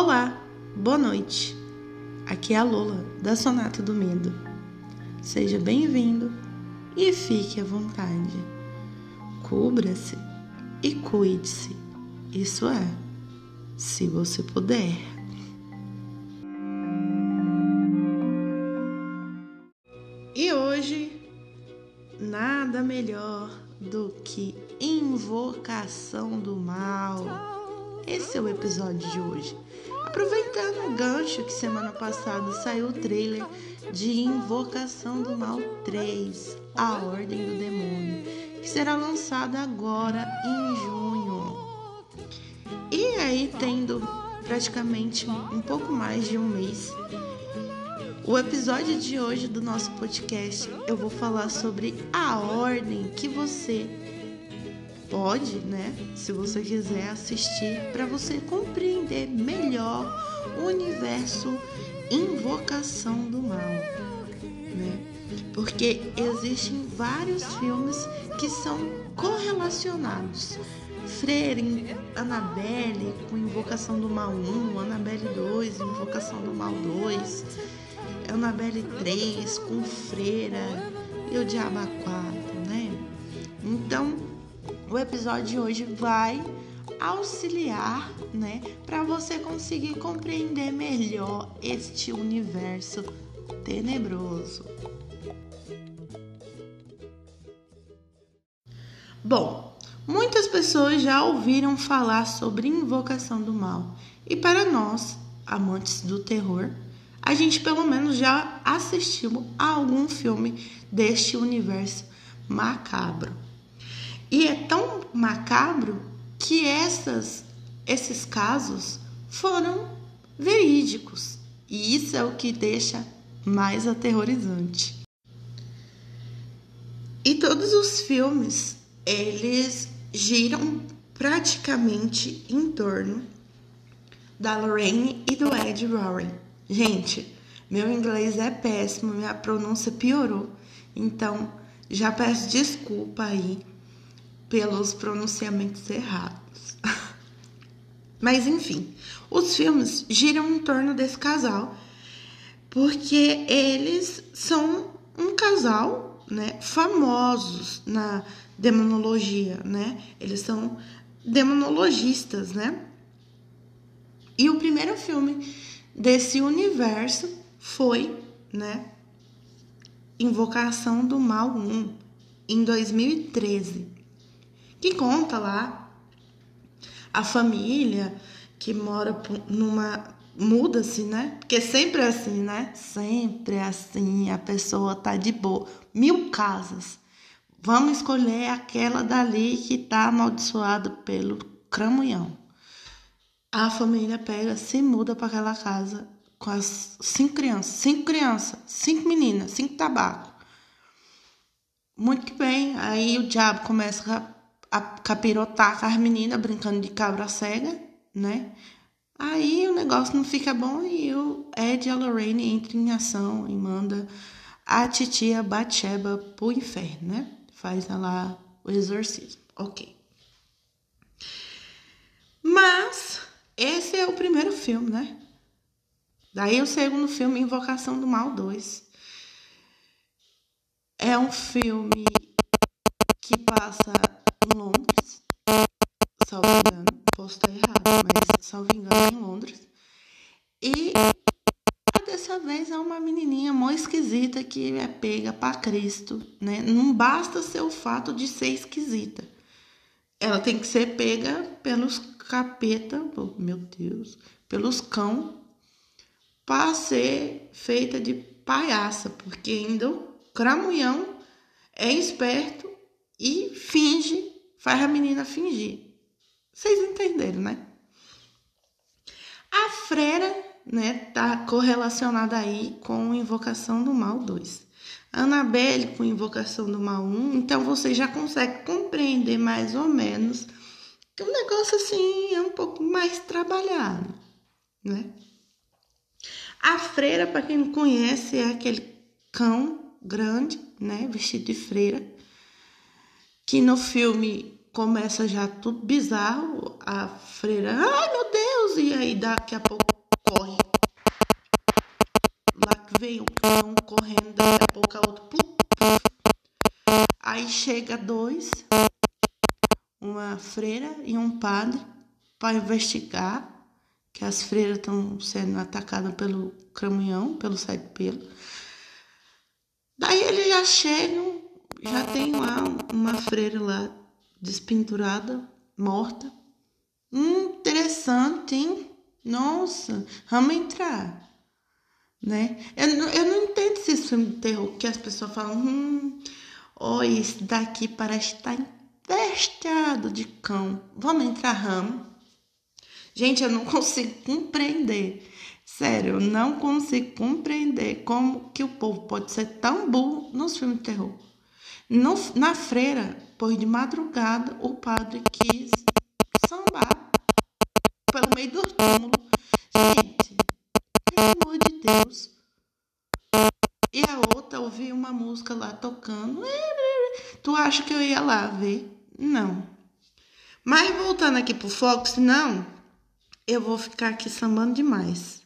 Olá, boa noite. Aqui é a Lola, da Sonata do Medo. Seja bem-vindo e fique à vontade. Cubra-se e cuide-se. Isso é, se você puder. E hoje, nada melhor do que invocação do mal esse é o episódio de hoje. Aproveitando o gancho que semana passada saiu o trailer de Invocação do Mal 3, A Ordem do Demônio, que será lançado agora em junho. E aí, tendo praticamente um pouco mais de um mês, o episódio de hoje do nosso podcast eu vou falar sobre a ordem que você pode, né, se você quiser assistir, para você compreender melhor o universo Invocação do Mal, né? Porque existem vários filmes que são correlacionados. Freire, Annabelle com Invocação do Mal 1, Annabelle 2, Invocação do Mal 2, Annabelle 3 com Freira e o Diabo 4, né? Então, o episódio de hoje vai auxiliar, né, para você conseguir compreender melhor este universo tenebroso. Bom, muitas pessoas já ouviram falar sobre invocação do mal, e para nós, amantes do terror, a gente pelo menos já assistiu a algum filme deste universo macabro. E é tão macabro que essas, esses casos foram verídicos. E isso é o que deixa mais aterrorizante. E todos os filmes, eles giram praticamente em torno da Lorraine e do Ed Warren. Gente, meu inglês é péssimo, minha pronúncia piorou. Então, já peço desculpa aí pelos pronunciamentos errados. Mas enfim, os filmes giram em torno desse casal porque eles são um casal, né, famosos na demonologia, né? Eles são demonologistas, né? E o primeiro filme desse universo foi, né, Invocação do Mal 1, em 2013 que conta lá a família que mora numa muda-se, né? Porque sempre é assim, né? Sempre é assim, a pessoa tá de boa. Mil casas. Vamos escolher aquela dali que tá amaldiçoada pelo cramunhão. A família pega, se muda para aquela casa com as cinco crianças, cinco crianças, cinco meninas, cinco tabaco. Muito bem, aí o diabo começa a capirotar com as meninas brincando de cabra cega, né? Aí o negócio não fica bom e o Ed e a Lorraine entram em ação e manda a titia Batsheba pro inferno, né? Faz lá o exorcismo. Ok. Mas esse é o primeiro filme, né? Daí o segundo filme, Invocação do Mal 2. É um filme que passa em Londres, salvo engano, posso estar errado, mas salvo engano em Londres. E dessa vez é uma menininha mó esquisita que é pega para Cristo, né? Não basta ser o fato de ser esquisita. Ela tem que ser pega pelos capeta, meu Deus, pelos cão, para ser feita de palhaça, porque ainda o cramunhão é esperto e finge, faz a menina fingir. Vocês entenderam, né? A freira, né, tá correlacionada aí com Invocação do Mal 2. A Annabelle com Invocação do Mal 1, então você já consegue compreender mais ou menos que o negócio assim é um pouco mais trabalhado, né? A freira, para quem não conhece, é aquele cão grande, né, vestido de freira, que no filme começa já tudo bizarro, a freira, ai meu Deus! E aí daqui a pouco corre. Lá que vem um correndo, daqui a pouco a outra. Aí chega dois, uma freira e um padre, para investigar que as freiras estão sendo atacadas pelo caminhão, pelo sete pelo. Daí eles já chegam, já tem lá uma freira lá despinturada, morta. Hum, interessante, hein? Nossa, vamos entrar. Né? Eu, eu não entendo esses filmes de terror que as pessoas falam, hum, oh, isso daqui parece estar infestado de cão. Vamos entrar, ramo. Gente, eu não consigo compreender. Sério, eu não consigo compreender como que o povo pode ser tão burro nos filmes de terror. No, na freira, pois de madrugada, o padre quis sambar pelo meio do túmulo. Gente, pelo amor de Deus. E a outra ouviu uma música lá tocando. Tu acha que eu ia lá ver? Não. Mas voltando aqui pro foco, senão eu vou ficar aqui sambando demais.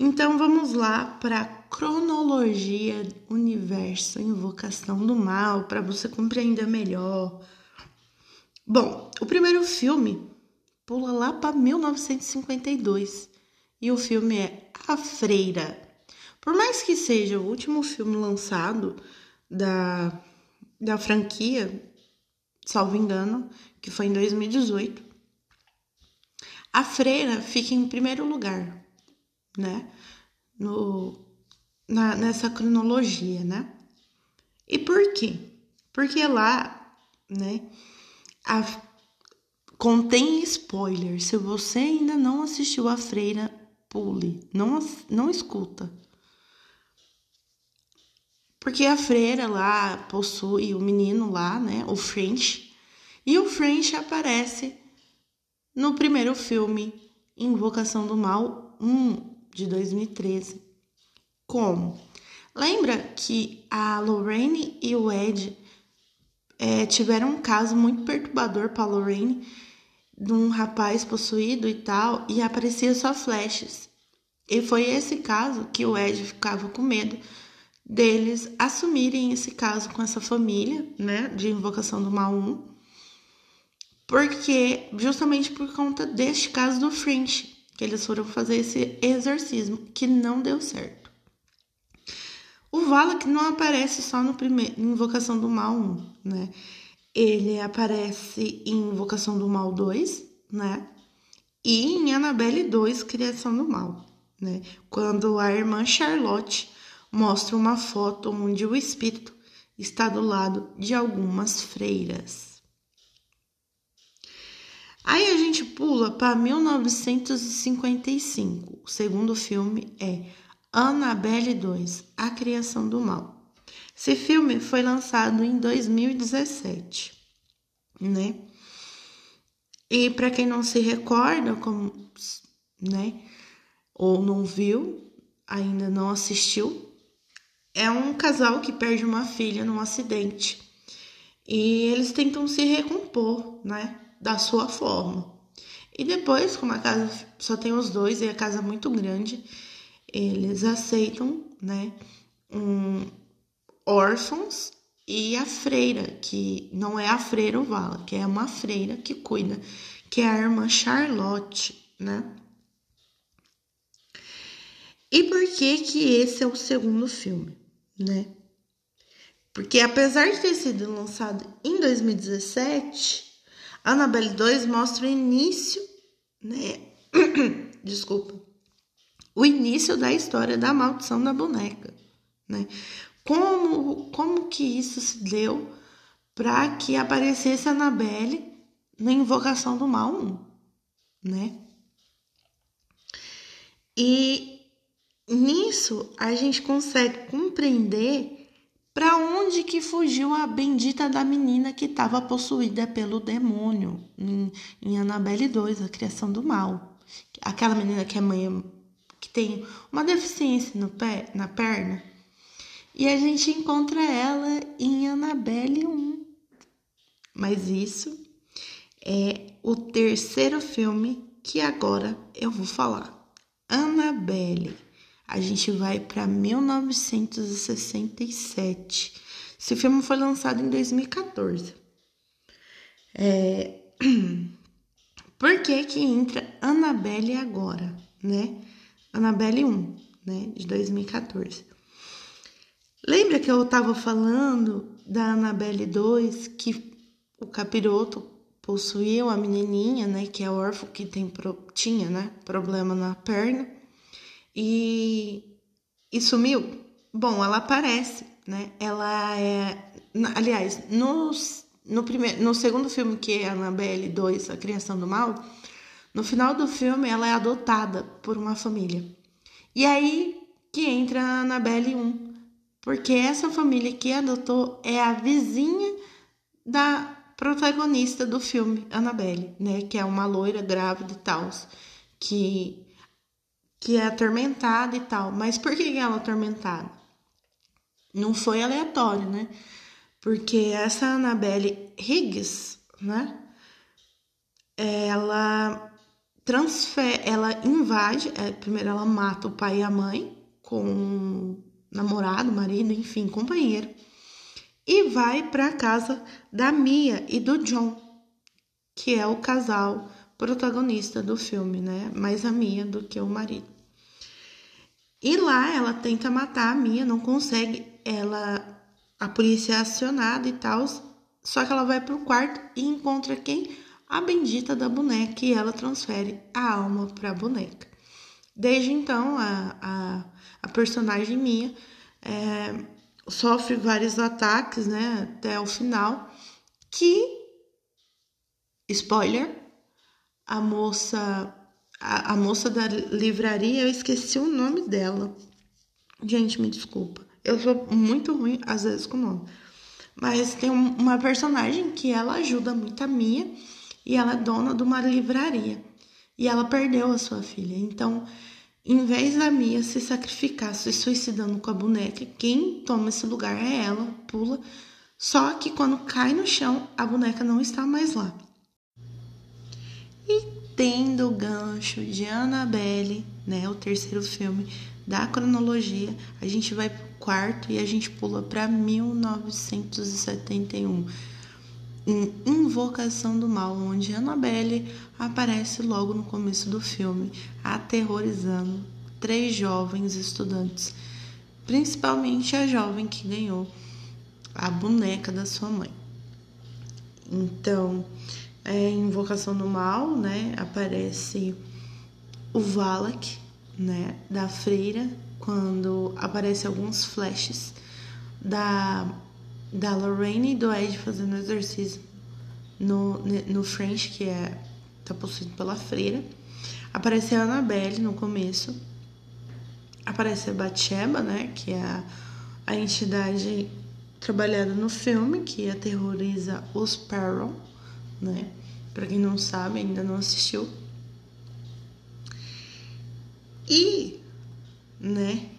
Então vamos lá para cronologia universo, invocação do mal, para você compreender melhor. Bom, o primeiro filme pula lá para 1952 e o filme é A Freira. Por mais que seja o último filme lançado da, da franquia, salvo engano, que foi em 2018, A Freira fica em primeiro lugar né? No, na, nessa cronologia, né? E por quê? Porque lá, né, a, contém spoiler. Se você ainda não assistiu a Freira, pule, não, não escuta. Porque a freira lá possui o menino lá, né, o French, e o French aparece no primeiro filme, Invocação do Mal 1, de 2013. Como? Lembra que a Lorraine e o Ed é, tiveram um caso muito perturbador para Lorraine de um rapaz possuído e tal, e aparecia só flashes. E foi esse caso que o Ed ficava com medo deles assumirem esse caso com essa família, né, de invocação do mal 1, porque justamente por conta deste caso do French, que eles foram fazer esse exorcismo, que não deu certo. O Valak não aparece só no primeiro, em Invocação do Mal 1, né? Ele aparece em Invocação do Mal 2, né? E em Annabelle 2, Criação do Mal, né? Quando a irmã Charlotte mostra uma foto onde o espírito está do lado de algumas freiras. Aí a gente pula para 1955. O segundo filme é Annabelle 2, A Criação do Mal. Esse filme foi lançado em 2017, né? E para quem não se recorda, como, né, ou não viu, ainda não assistiu, é um casal que perde uma filha num acidente. E eles tentam se recompor, né? da sua forma. E depois, como a casa só tem os dois e a casa é muito grande, eles aceitam, né, um, órfãos e a freira, que não é a freira Vala, que é uma freira que cuida, que é a irmã Charlotte, né? E por que que esse é o segundo filme, né? Porque apesar de ter sido lançado em 2017, Annabelle 2 mostra o início, né? Desculpa. O início da história da maldição da boneca, né? Como, como que isso se deu para que aparecesse Annabelle na Invocação do Mal 1, né? E nisso a gente consegue compreender para onde que fugiu a bendita da menina que estava possuída pelo demônio em, em Annabelle 2, a criação do mal? Aquela menina que é mãe que tem uma deficiência no pé, na perna. E a gente encontra ela em Annabelle 1. Mas isso é o terceiro filme que agora eu vou falar. Annabelle. A gente vai para 1967. Esse filme foi lançado em 2014. É... Por que que entra Annabelle agora, né? Annabelle 1, né, de 2014. Lembra que eu tava falando da Annabelle 2 que o capiroto possuía uma menininha, né, que é órfã, que tem tinha, né, problema na perna e, e sumiu. Bom, ela aparece, né? Ela é, aliás, nos, no primeiro, no segundo filme que é Annabelle 2, A Criação do Mal, no final do filme ela é adotada por uma família. E aí que entra a Annabelle 1, porque essa família que adotou é a vizinha da protagonista do filme, Annabelle, né? Que é uma loira grávida e tal, que, que é atormentada e tal. Mas por que ela é atormentada? Não foi aleatório, né? Porque essa Annabelle Higgs, né? Ela transfere, ela invade, é, primeiro ela mata o pai e a mãe com namorado, marido, enfim, companheiro e vai para a casa da Mia e do John, que é o casal protagonista do filme, né? Mais a Mia do que o marido. E lá ela tenta matar a Mia, não consegue. Ela a polícia é acionada e tal, só que ela vai pro quarto e encontra quem? A bendita da boneca e ela transfere a alma para a boneca. Desde então, a, a, a personagem Mia é, sofre vários ataques, né, até o final, que spoiler, a moça a, a, moça da livraria, eu esqueci o nome dela. Gente, me desculpa. Eu sou muito ruim às vezes com o nome. Mas tem uma personagem que ela ajuda muito a Mia e ela é dona de uma livraria. E ela perdeu a sua filha. Então, em vez da Mia se sacrificar, se suicidando com a boneca, quem toma esse lugar é ela, pula. Só que quando cai no chão, a boneca não está mais lá. E tendo o gancho de Annabelle, né, o terceiro filme da cronologia, a gente vai pro quarto e a gente pula para 1971 em Invocação do Mal, onde Annabelle aparece logo no começo do filme, aterrorizando três jovens estudantes, principalmente a jovem que ganhou a boneca da sua mãe. Então, é, em Invocação do Mal, né, aparece o Valak, né, da freira, quando aparece alguns flashes da da Lorraine e do Ed fazendo exercício no, no French, que é tá possuído pela freira. Aparece a Annabelle no começo. Aparece a Batsheba, né, que é a, a entidade trabalhada no filme, que aterroriza os Perron, né? Para quem não sabe, ainda não assistiu. E, né,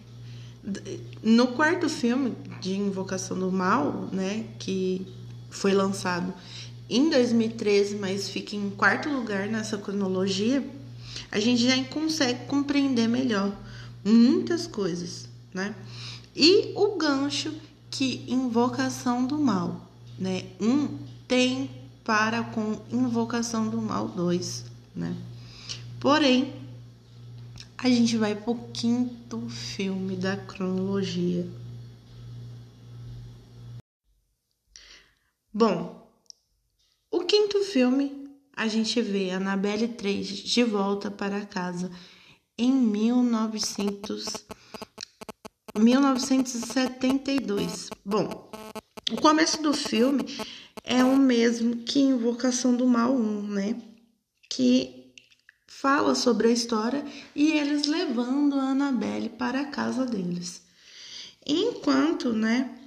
no quarto filme de Invocação do Mal, né, que foi lançado em 2013, mas fica em quarto lugar nessa cronologia, a gente já consegue compreender melhor muitas coisas, né? E o gancho que Invocação do Mal, né, um tem para com Invocação do Mal 2, né? Porém, a gente vai pro quinto filme da cronologia. Bom, o quinto filme a gente vê Annabelle 3 de volta para casa em 1900, 1972. Bom, o começo do filme é o mesmo que Invocação do Mal 1, né? Que fala sobre a história e eles levando a Annabelle para a casa deles. Enquanto, né,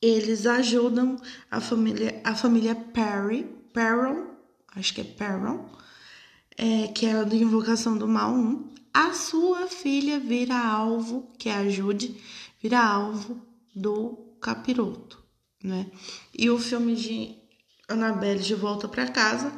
eles ajudam a família, a família Perry, Perron, acho que é Perron, é, que é a do Invocação do Mal 1, a sua filha vira alvo, que é a Jude, vira alvo do capiroto, né? E o filme de Annabelle de volta para casa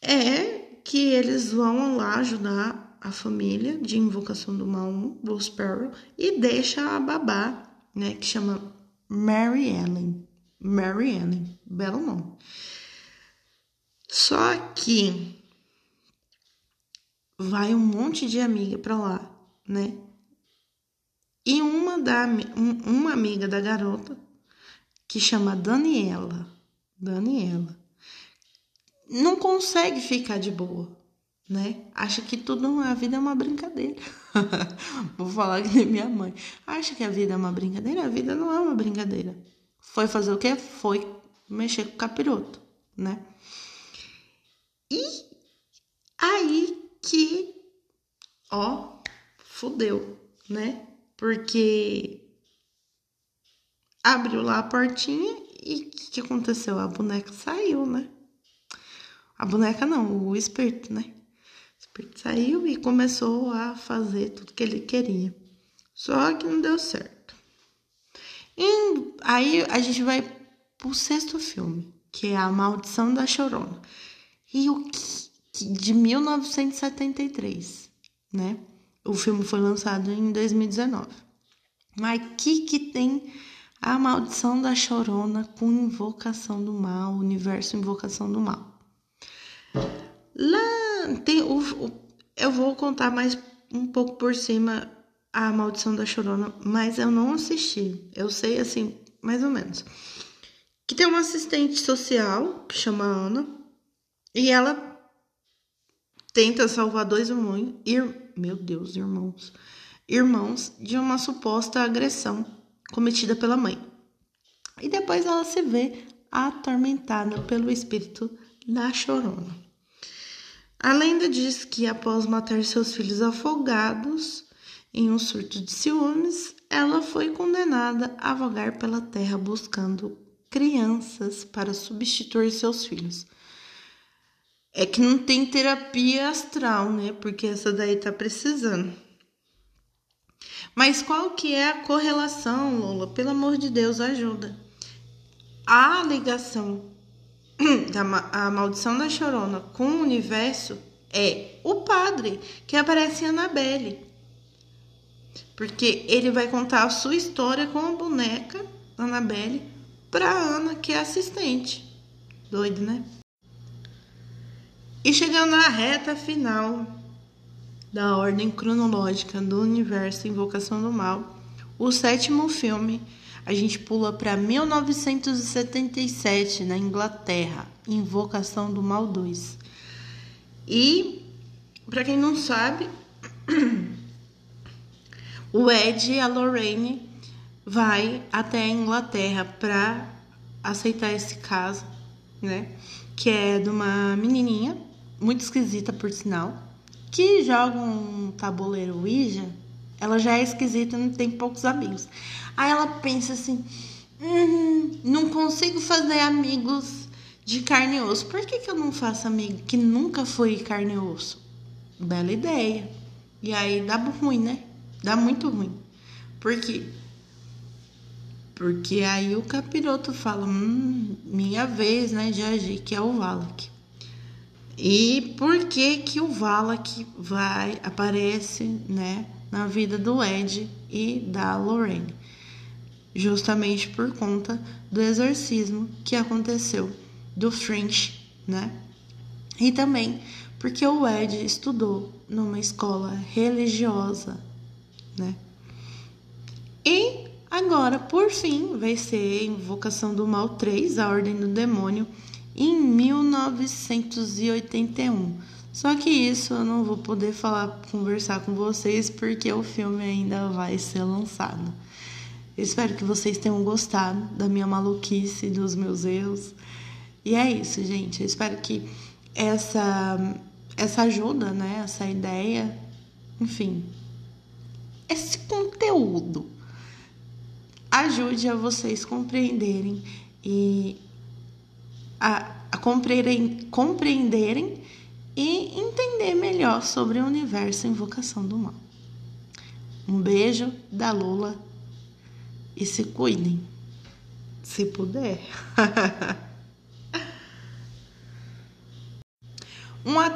é que eles vão lá ajudar a família de Invocação do Mal 1, Will Sparrow, e deixa a babá, né, que chama Mary Ellen. Mary Ellen, belo nome. Só que vai um monte de amiga pra lá, né? E uma, da, uma amiga da garota, que chama Daniela, Daniela, não consegue ficar de boa, né? Acha que tudo a vida é uma brincadeira. Vou falar que nem minha mãe. Acha que a vida é uma brincadeira? A vida não é uma brincadeira. Foi fazer o quê? Foi mexer com o capiroto, né? E aí que, ó, fudeu, né? Porque abriu lá a portinha e o que, que aconteceu? A boneca saiu, né? A boneca não, o espírito, né? O saiu e começou a fazer tudo que ele queria. Só que não deu certo. E aí a gente vai pro sexto filme, que é A Maldição da Chorona. E o que, de 1973, né? O filme foi lançado em 2019. Mas que que tem a maldição da chorona com invocação do mal, universo invocação do mal? Lá tem o, o, eu vou contar mais um pouco por cima a maldição da chorona, mas eu não assisti. Eu sei assim, mais ou menos. Que tem uma assistente social que chama Ana e ela tenta salvar dois irmãos, ir, meu Deus, irmãos, irmãos de uma suposta agressão cometida pela mãe. E depois ela se vê atormentada pelo espírito da chorona. A lenda diz que após matar seus filhos afogados em um surto de ciúmes, ela foi condenada a vagar pela terra buscando crianças para substituir seus filhos. É que não tem terapia astral, né? Porque essa daí tá precisando. Mas qual que é a correlação, Lola? Pelo amor de Deus, ajuda. A ligação da a maldição da chorona com o universo é o padre que aparece em Annabelle. Porque ele vai contar a sua história com a boneca Annabelle para Ana, que é assistente. Doido, né? E chegando na reta final da ordem cronológica do universo Invocação do Mal, o sétimo filme a gente pula para 1977, na Inglaterra, Invocação do Mal 2. E, para quem não sabe, o Ed e a Lorraine vai até a Inglaterra para aceitar esse caso, né? Que é de uma menininha, muito esquisita por sinal, que joga um tabuleiro Ouija. Ela já é esquisita, não tem poucos amigos. Aí ela pensa assim: hum, não consigo fazer amigos de carne e osso. Por que, que eu não faço amigo que nunca foi carne e osso? Bela ideia. E aí dá ruim, né? Dá muito ruim. Por quê? Porque aí o capiroto fala: hum, minha vez, né, de agir, que é o Valak. E por que que o Valak vai aparece, né, na vida do Ed e da Lorraine? justamente por conta do exorcismo que aconteceu do French, né? E também porque o Ed estudou numa escola religiosa, né? E agora, por fim, vai ser Invocação do Mal 3, a Ordem do Demônio, em 1981. Só que isso eu não vou poder falar, conversar com vocês porque o filme ainda vai ser lançado. Espero que vocês tenham gostado da minha maluquice, dos meus erros. E é isso, gente. Eu espero que essa essa ajuda, né, essa ideia, enfim, esse conteúdo ajude a vocês compreenderem e a, a compreenderem, compreenderem e entender melhor sobre o universo Invocação do Mal. Um beijo da Lula e se cuidem, se puder.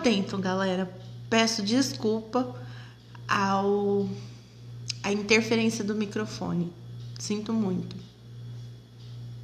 atento, galera. Peço desculpa ao a interferência do microfone. Sinto muito.